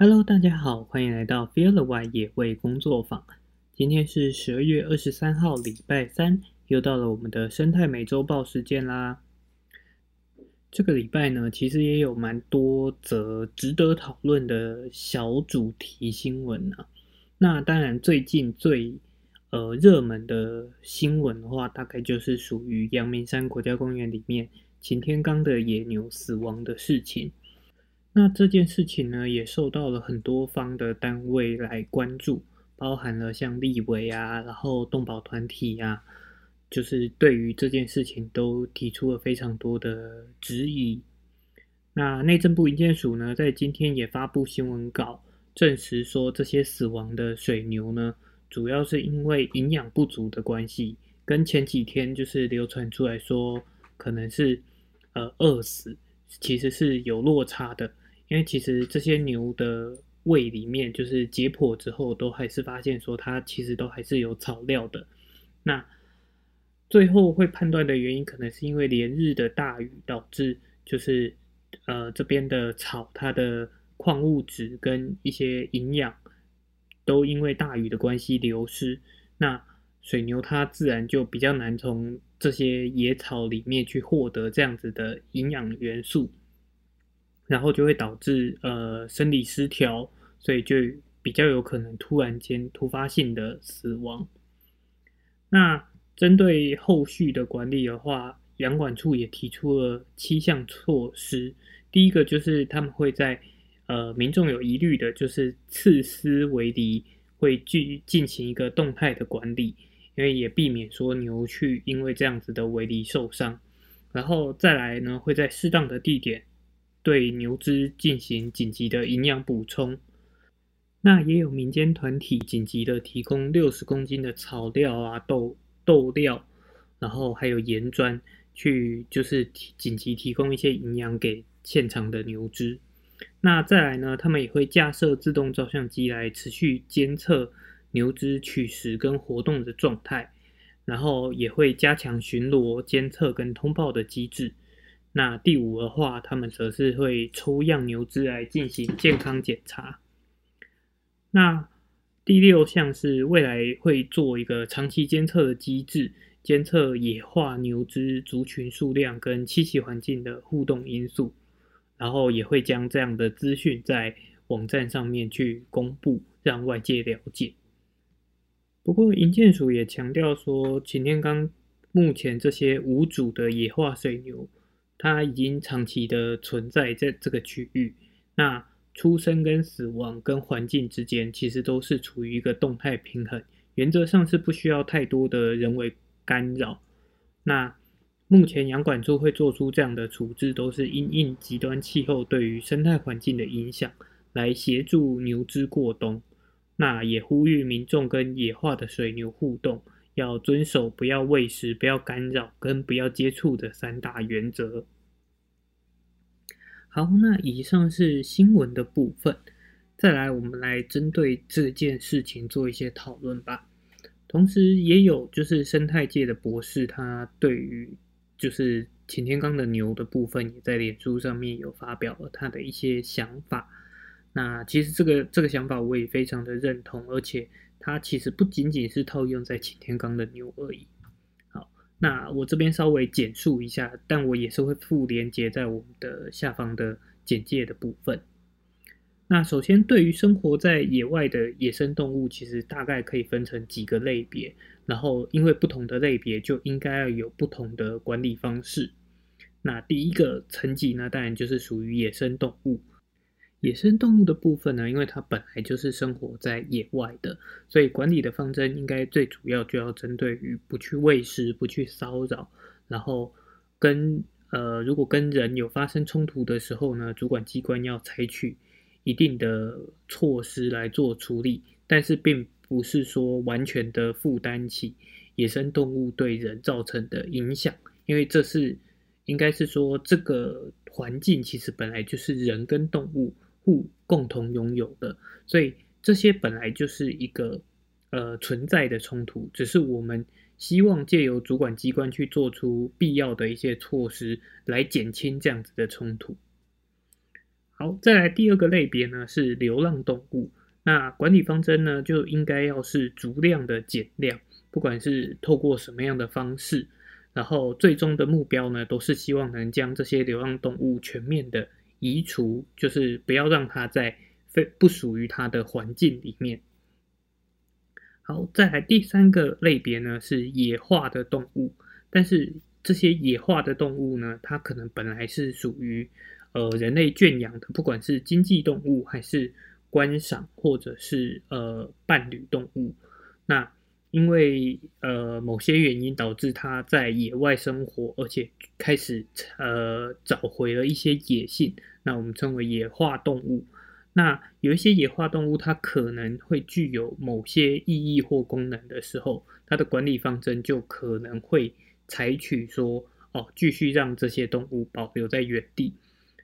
Hello，大家好，欢迎来到 Feel the Wild 野味工作坊。今天是十二月二十三号，礼拜三，又到了我们的生态美洲报时间啦。这个礼拜呢，其实也有蛮多则值得讨论的小主题新闻啊。那当然，最近最呃热门的新闻的话，大概就是属于阳明山国家公园里面擎天岗的野牛死亡的事情。那这件事情呢，也受到了很多方的单位来关注，包含了像立委啊，然后动保团体啊，就是对于这件事情都提出了非常多的质疑。那内政部营建署呢，在今天也发布新闻稿，证实说这些死亡的水牛呢，主要是因为营养不足的关系，跟前几天就是流传出来说可能是呃饿死，其实是有落差的。因为其实这些牛的胃里面，就是解剖之后，都还是发现说它其实都还是有草料的。那最后会判断的原因，可能是因为连日的大雨导致，就是呃这边的草它的矿物质跟一些营养都因为大雨的关系流失。那水牛它自然就比较难从这些野草里面去获得这样子的营养元素。然后就会导致呃生理失调，所以就比较有可能突然间突发性的死亡。那针对后续的管理的话，养管处也提出了七项措施。第一个就是他们会在呃民众有疑虑的，就是刺丝围篱会去进行一个动态的管理，因为也避免说牛去因为这样子的围篱受伤。然后再来呢，会在适当的地点。对牛只进行紧急的营养补充，那也有民间团体紧急的提供六十公斤的草料啊、豆豆料，然后还有盐砖，去就是提紧急提供一些营养给现场的牛只。那再来呢，他们也会架设自动照相机来持续监测牛只取食跟活动的状态，然后也会加强巡逻、监测跟通报的机制。那第五的话，他们则是会抽样牛只来进行健康检查。那第六项是未来会做一个长期监测的机制，监测野化牛只族群数量跟栖息环境的互动因素，然后也会将这样的资讯在网站上面去公布，让外界了解。不过，银建署也强调说，擎天岗目前这些无主的野化水牛。它已经长期的存在在这个区域，那出生跟死亡跟环境之间其实都是处于一个动态平衡，原则上是不需要太多的人为干扰。那目前养管处会做出这样的处置，都是因应极端气候对于生态环境的影响，来协助牛只过冬。那也呼吁民众跟野化的水牛互动。要遵守不要喂食、不要干扰跟不要接触的三大原则。好，那以上是新闻的部分，再来我们来针对这件事情做一些讨论吧。同时，也有就是生态界的博士，他对于就是擎天刚的牛的部分，也在脸书上面有发表了他的一些想法。那其实这个这个想法我也非常的认同，而且。它其实不仅仅是套用在擎天岗的牛而已。好，那我这边稍微简述一下，但我也是会附连接在我们的下方的简介的部分。那首先，对于生活在野外的野生动物，其实大概可以分成几个类别，然后因为不同的类别就应该要有不同的管理方式。那第一个层级呢，当然就是属于野生动物。野生动物的部分呢，因为它本来就是生活在野外的，所以管理的方针应该最主要就要针对于不去喂食、不去骚扰，然后跟呃，如果跟人有发生冲突的时候呢，主管机关要采取一定的措施来做处理，但是并不是说完全的负担起野生动物对人造成的影响，因为这是应该是说这个环境其实本来就是人跟动物。共同拥有的，所以这些本来就是一个呃存在的冲突，只是我们希望借由主管机关去做出必要的一些措施，来减轻这样子的冲突。好，再来第二个类别呢是流浪动物。那管理方针呢就应该要是足量的减量，不管是透过什么样的方式，然后最终的目标呢都是希望能将这些流浪动物全面的移除，就是不要让它在非不属于它的环境里面。好，再来第三个类别呢是野化的动物，但是这些野化的动物呢，它可能本来是属于呃人类圈养的，不管是经济动物还是。观赏或者是呃伴侣动物，那因为呃某些原因导致它在野外生活，而且开始呃找回了一些野性，那我们称为野化动物。那有一些野化动物，它可能会具有某些意义或功能的时候，它的管理方针就可能会采取说哦，继续让这些动物保留在原地。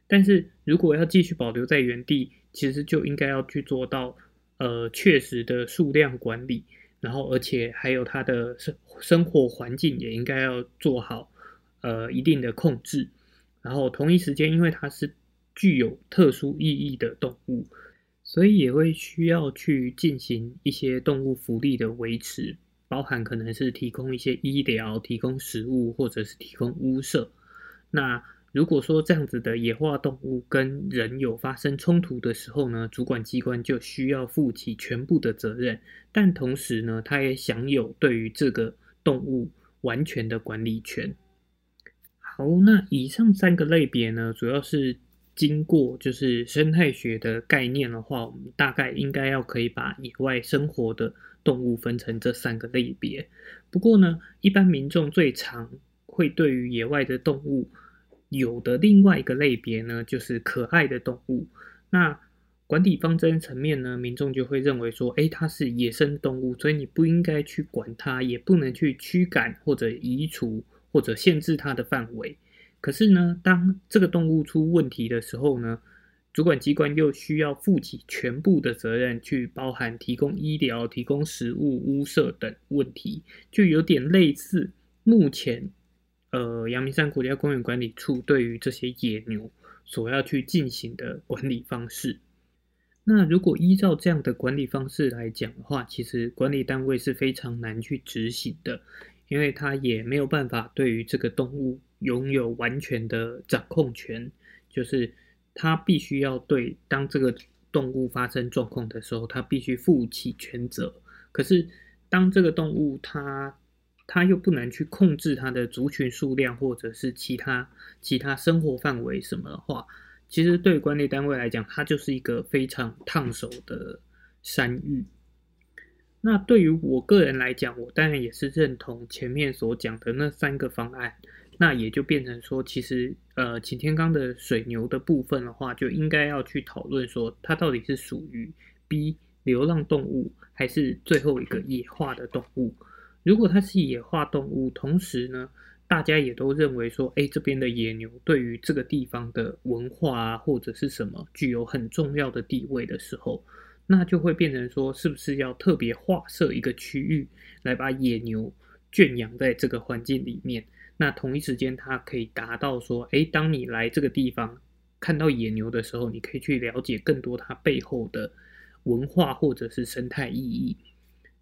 但是如果要继续保留在原地，其实就应该要去做到，呃，确实的数量管理，然后而且还有它的生生活环境也应该要做好，呃，一定的控制。然后同一时间，因为它是具有特殊意义的动物，所以也会需要去进行一些动物福利的维持，包含可能是提供一些医疗、提供食物或者是提供屋舍。那如果说这样子的野化动物跟人有发生冲突的时候呢，主管机关就需要负起全部的责任，但同时呢，他也享有对于这个动物完全的管理权。好，那以上三个类别呢，主要是经过就是生态学的概念的话，我们大概应该要可以把野外生活的动物分成这三个类别。不过呢，一般民众最常会对于野外的动物。有的另外一个类别呢，就是可爱的动物。那管理方针层面呢，民众就会认为说，哎，它是野生动物，所以你不应该去管它，也不能去驱赶或者移除或者限制它的范围。可是呢，当这个动物出问题的时候呢，主管机关又需要负起全部的责任，去包含提供医疗、提供食物、屋舍等问题，就有点类似目前。呃，阳明山国家公园管理处对于这些野牛所要去进行的管理方式，那如果依照这样的管理方式来讲的话，其实管理单位是非常难去执行的，因为他也没有办法对于这个动物拥有完全的掌控权，就是他必须要对当这个动物发生状况的时候，他必须负起全责。可是当这个动物它它又不能去控制它的族群数量，或者是其他其他生活范围什么的话，其实对管理单位来讲，它就是一个非常烫手的山芋。那对于我个人来讲，我当然也是认同前面所讲的那三个方案。那也就变成说，其实呃，擎天刚的水牛的部分的话，就应该要去讨论说，它到底是属于 B 流浪动物，还是最后一个野化的动物。如果它是野化动物，同时呢，大家也都认为说，哎，这边的野牛对于这个地方的文化啊，或者是什么具有很重要的地位的时候，那就会变成说，是不是要特别划设一个区域来把野牛圈养在这个环境里面？那同一时间，它可以达到说，哎，当你来这个地方看到野牛的时候，你可以去了解更多它背后的文化或者是生态意义，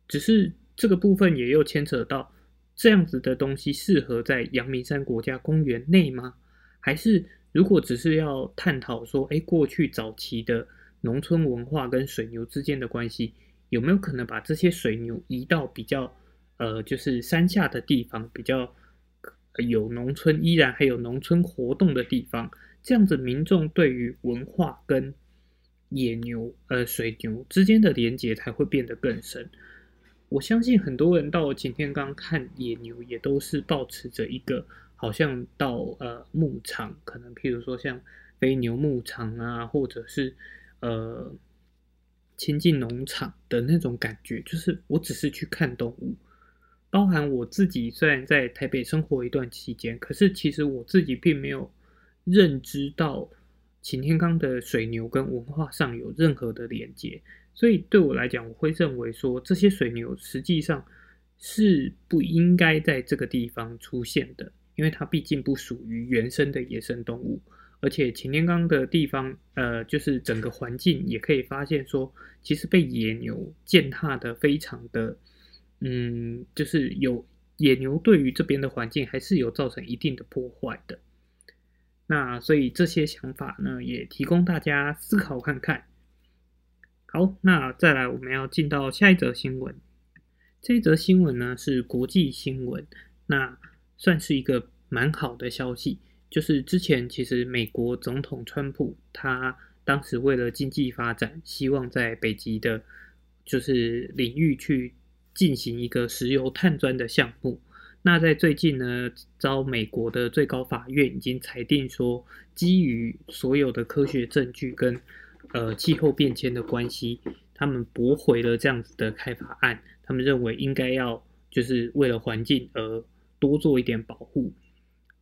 只是。这个部分也又牵扯到，这样子的东西适合在阳明山国家公园内吗？还是如果只是要探讨说，哎，过去早期的农村文化跟水牛之间的关系，有没有可能把这些水牛移到比较，呃，就是山下的地方，比较有农村依然还有农村活动的地方，这样子民众对于文化跟野牛、呃水牛之间的连结才会变得更深。我相信很多人到擎天岗看野牛，也都是保持着一个好像到呃牧场，可能譬如说像飞牛牧场啊，或者是呃亲近农场的那种感觉，就是我只是去看动物。包含我自己，虽然在台北生活一段期间，可是其实我自己并没有认知到擎天岗的水牛跟文化上有任何的连接。所以对我来讲，我会认为说这些水牛实际上是不应该在这个地方出现的，因为它毕竟不属于原生的野生动物，而且擎天岗的地方，呃，就是整个环境也可以发现说，其实被野牛践踏的非常的，嗯，就是有野牛对于这边的环境还是有造成一定的破坏的。那所以这些想法呢，也提供大家思考看看。好，那再来我们要进到下一则新闻。这一则新闻呢是国际新闻，那算是一个蛮好的消息。就是之前其实美国总统川普他当时为了经济发展，希望在北极的，就是领域去进行一个石油探钻的项目。那在最近呢，遭美国的最高法院已经裁定说，基于所有的科学证据跟呃气候变迁的关系，他们驳回了这样子的开发案。他们认为应该要就是为了环境而多做一点保护。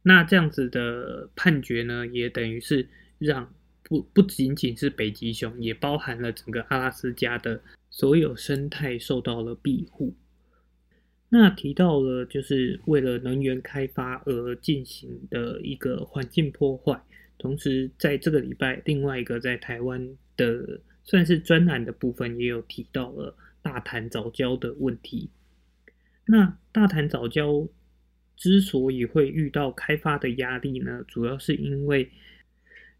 那这样子的判决呢，也等于是让不不仅仅是北极熊，也包含了整个阿拉斯加的所有生态受到了庇护。那提到了就是为了能源开发而进行的一个环境破坏，同时在这个礼拜，另外一个在台湾的算是专栏的部分，也有提到了大潭早礁的问题。那大潭早礁。之所以会遇到开发的压力呢，主要是因为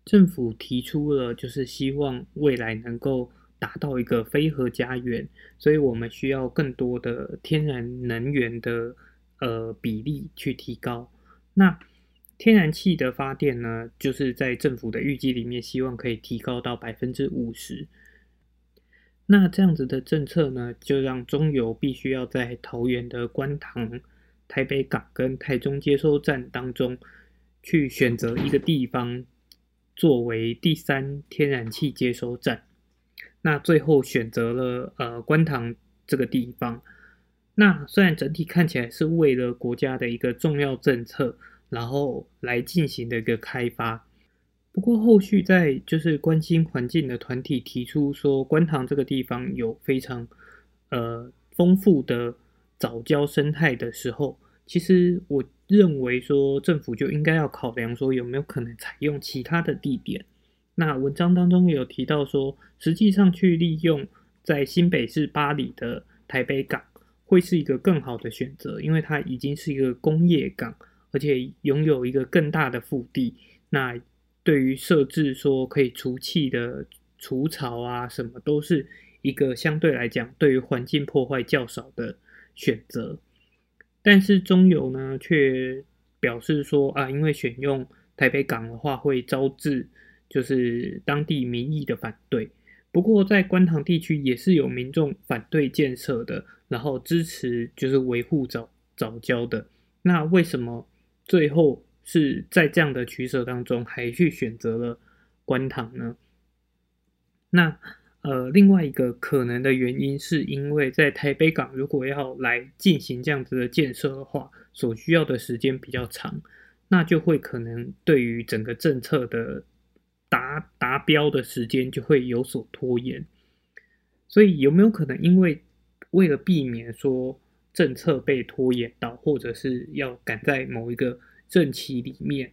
政府提出了，就是希望未来能够达到一个非核家园，所以我们需要更多的天然能源的呃比例去提高。那天然气的发电呢，就是在政府的预计里面，希望可以提高到百分之五十。那这样子的政策呢，就让中油必须要在桃园的观塘。台北港跟台中接收站当中，去选择一个地方作为第三天然气接收站。那最后选择了呃观塘这个地方。那虽然整体看起来是为了国家的一个重要政策，然后来进行的一个开发。不过后续在就是关心环境的团体提出说，观塘这个地方有非常呃丰富的。早教生态的时候，其实我认为说政府就应该要考量说有没有可能采用其他的地点。那文章当中有提到说，实际上去利用在新北市巴里的台北港会是一个更好的选择，因为它已经是一个工业港，而且拥有一个更大的腹地。那对于设置说可以除气的除草啊什么，都是一个相对来讲对于环境破坏较少的。选择，但是中油呢却表示说啊，因为选用台北港的话会招致就是当地民意的反对。不过在观塘地区也是有民众反对建设的，然后支持就是维护早早教的。那为什么最后是在这样的取舍当中还去选择了观塘呢？那？呃，另外一个可能的原因，是因为在台北港如果要来进行这样子的建设的话，所需要的时间比较长，那就会可能对于整个政策的达达标的时间就会有所拖延。所以有没有可能，因为为了避免说政策被拖延到，或者是要赶在某一个任期里面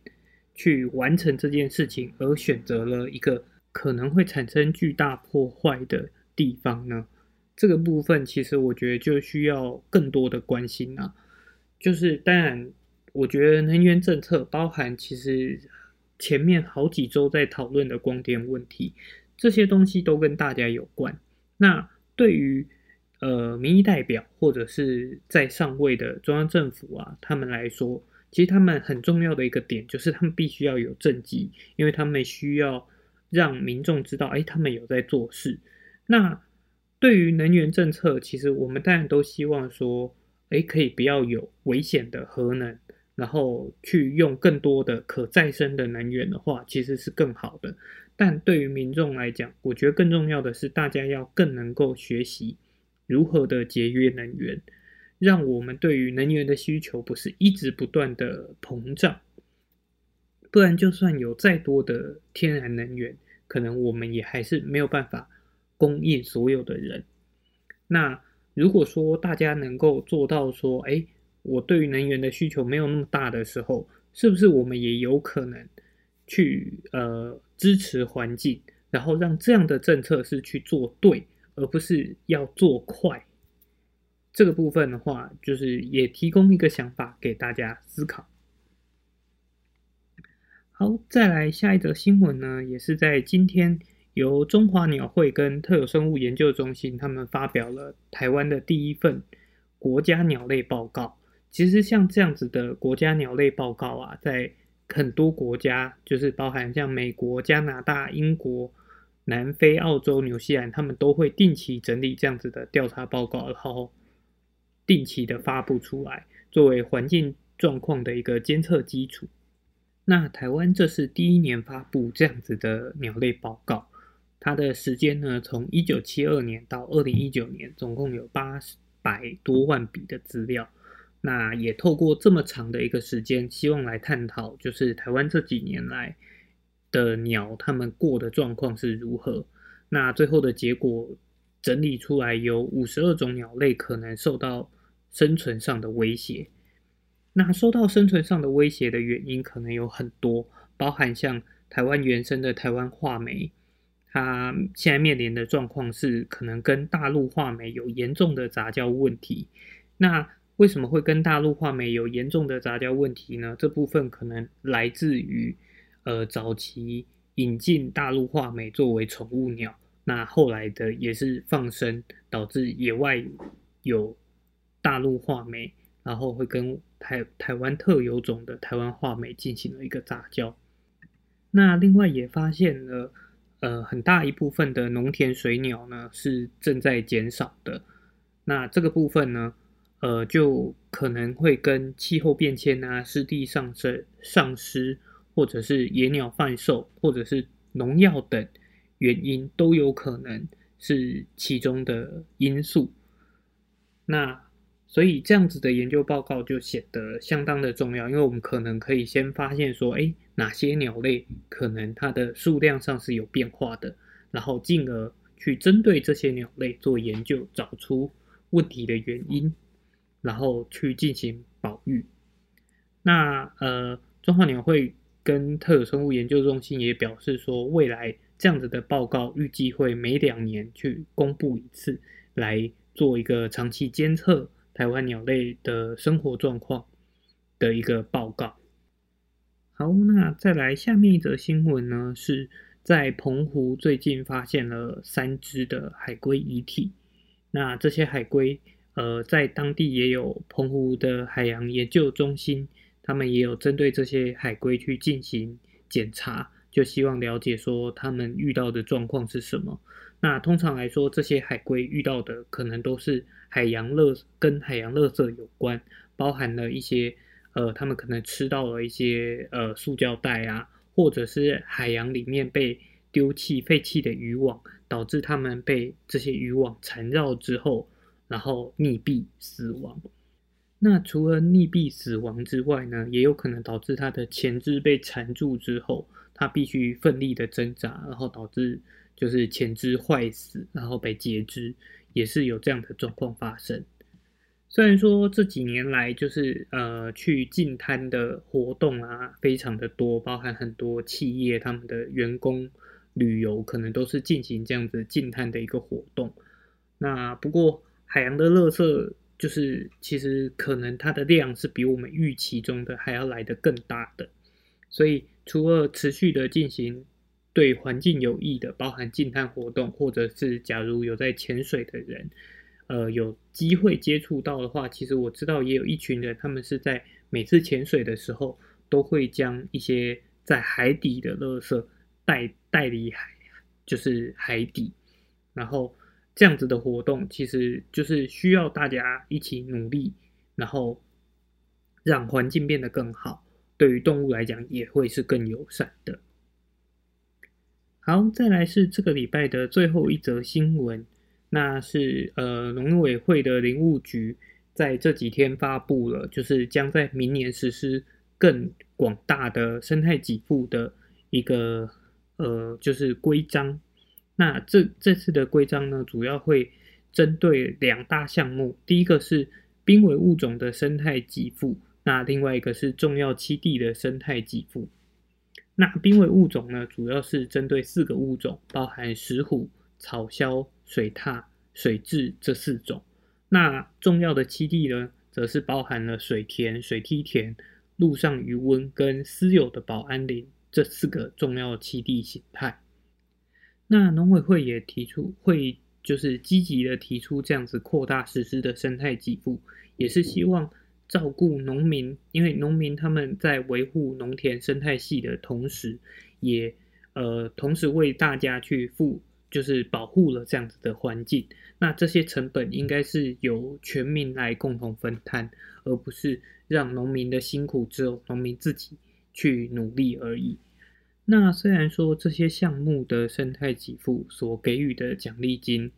去完成这件事情，而选择了一个？可能会产生巨大破坏的地方呢？这个部分其实我觉得就需要更多的关心啊。就是当然，我觉得能源政策包含其实前面好几周在讨论的光电问题，这些东西都跟大家有关。那对于呃民意代表或者是在上位的中央政府啊，他们来说，其实他们很重要的一个点就是他们必须要有政绩，因为他们需要。让民众知道，哎，他们有在做事。那对于能源政策，其实我们当然都希望说，哎，可以不要有危险的核能，然后去用更多的可再生的能源的话，其实是更好的。但对于民众来讲，我觉得更重要的是，大家要更能够学习如何的节约能源，让我们对于能源的需求不是一直不断的膨胀。不然，就算有再多的天然能源，可能我们也还是没有办法供应所有的人。那如果说大家能够做到说，哎，我对于能源的需求没有那么大的时候，是不是我们也有可能去呃支持环境，然后让这样的政策是去做对，而不是要做快。这个部分的话，就是也提供一个想法给大家思考。好，再来下一则新闻呢，也是在今天由中华鸟会跟特有生物研究中心他们发表了台湾的第一份国家鸟类报告。其实像这样子的国家鸟类报告啊，在很多国家，就是包含像美国、加拿大、英国、南非、澳洲、纽西兰，他们都会定期整理这样子的调查报告，然后定期的发布出来，作为环境状况的一个监测基础。那台湾这是第一年发布这样子的鸟类报告，它的时间呢，从一九七二年到二零一九年，总共有八百多万笔的资料。那也透过这么长的一个时间，希望来探讨，就是台湾这几年来的鸟，它们过的状况是如何。那最后的结果整理出来，有五十二种鸟类可能受到生存上的威胁。那受到生存上的威胁的原因可能有很多，包含像台湾原生的台湾画眉，它现在面临的状况是可能跟大陆画眉有严重的杂交问题。那为什么会跟大陆画眉有严重的杂交问题呢？这部分可能来自于，呃，早期引进大陆画眉作为宠物鸟，那后来的也是放生，导致野外有大陆画眉，然后会跟台台湾特有种的台湾画眉进行了一个杂交。那另外也发现了，呃，很大一部分的农田水鸟呢是正在减少的。那这个部分呢？呃，就可能会跟气候变迁啊、湿地上升、丧失，或者是野鸟贩售，或者是农药等原因，都有可能是其中的因素。那所以这样子的研究报告就显得相当的重要，因为我们可能可以先发现说，哎，哪些鸟类可能它的数量上是有变化的，然后进而去针对这些鸟类做研究，找出问题的原因。然后去进行保育。那呃，中华鸟会跟特有生物研究中心也表示说，未来这样子的报告预计会每两年去公布一次，来做一个长期监测台湾鸟类的生活状况的一个报告。好，那再来下面一则新闻呢，是在澎湖最近发现了三只的海龟遗体。那这些海龟。呃，在当地也有澎湖的海洋研究中心，他们也有针对这些海龟去进行检查，就希望了解说他们遇到的状况是什么。那通常来说，这些海龟遇到的可能都是海洋垃跟海洋垃圾有关，包含了一些呃，他们可能吃到了一些呃塑胶袋啊，或者是海洋里面被丢弃废弃的渔网，导致他们被这些渔网缠绕之后。然后溺毙死亡。那除了溺毙死亡之外呢，也有可能导致它的前肢被缠住之后，它必须奋力的挣扎，然后导致就是前肢坏死，然后被截肢，也是有这样的状况发生。虽然说这几年来就是呃去禁滩的活动啊非常的多，包含很多企业他们的员工旅游可能都是进行这样子禁滩的一个活动。那不过。海洋的垃圾就是，其实可能它的量是比我们预期中的还要来得更大的，所以除了持续的进行对环境有益的，包含静滩活动，或者是假如有在潜水的人，呃，有机会接触到的话，其实我知道也有一群人，他们是在每次潜水的时候，都会将一些在海底的垃圾带带离海，就是海底，然后。这样子的活动其实就是需要大家一起努力，然后让环境变得更好，对于动物来讲也会是更友善的。好，再来是这个礼拜的最后一则新闻，那是呃农委会的林务局在这几天发布了，就是将在明年实施更广大的生态给付的一个呃就是规章。那这这次的规章呢，主要会针对两大项目，第一个是濒危物种的生态给付，那另外一个是重要栖地的生态给付。那濒危物种呢，主要是针对四个物种，包含石虎、草鸮、水獭、水蛭这四种。那重要的栖地呢，则是包含了水田、水梯田、陆上渔温跟私有的保安林这四个重要栖地形态。那农委会也提出，会就是积极的提出这样子扩大实施的生态给付，也是希望照顾农民，因为农民他们在维护农田生态系的同时，也呃同时为大家去付，就是保护了这样子的环境。那这些成本应该是由全民来共同分摊，而不是让农民的辛苦只有农民自己去努力而已。那虽然说这些项目的生态给付所给予的奖励金，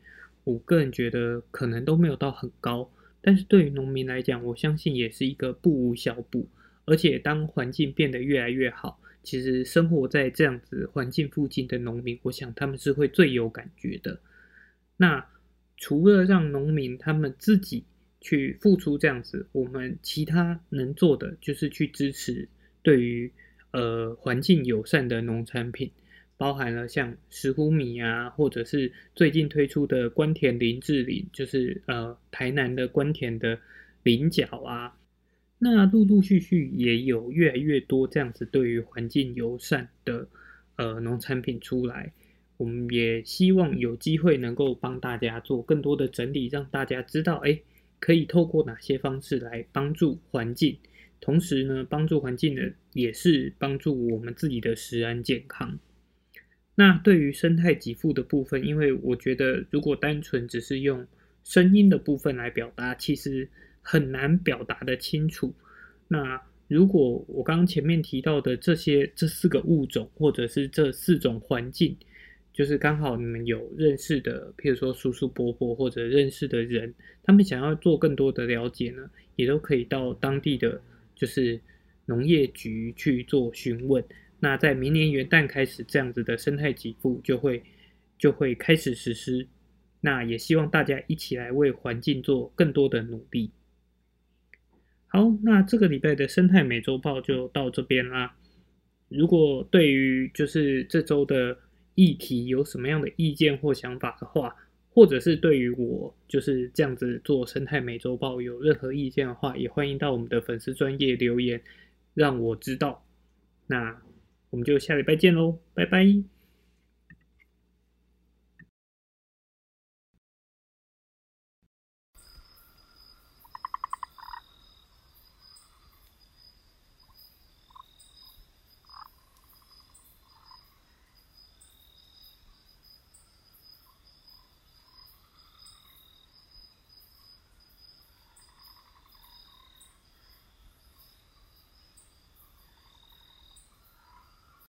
我个人觉得可能都没有到很高，但是对于农民来讲，我相信也是一个不无小补。而且当环境变得越来越好，其实生活在这样子环境附近的农民，我想他们是会最有感觉的。那除了让农民他们自己去付出这样子，我们其他能做的就是去支持对于。呃，环境友善的农产品，包含了像石斛米啊，或者是最近推出的关田林志林，就是呃台南的关田的菱角啊。那陆陆续续也有越来越多这样子对于环境友善的呃农产品出来。我们也希望有机会能够帮大家做更多的整理，让大家知道，哎，可以透过哪些方式来帮助环境。同时呢，帮助环境的也是帮助我们自己的食安健康。那对于生态给付的部分，因为我觉得如果单纯只是用声音的部分来表达，其实很难表达的清楚。那如果我刚刚前面提到的这些这四个物种，或者是这四种环境，就是刚好你们有认识的，譬如说叔叔伯伯或者认识的人，他们想要做更多的了解呢，也都可以到当地的。就是农业局去做询问，那在明年元旦开始，这样子的生态给付就会就会开始实施。那也希望大家一起来为环境做更多的努力。好，那这个礼拜的生态美洲报就到这边啦。如果对于就是这周的议题有什么样的意见或想法的话，或者是对于我就是这样子做生态美洲豹有任何意见的话，也欢迎到我们的粉丝专业留言，让我知道。那我们就下礼拜见喽，拜拜。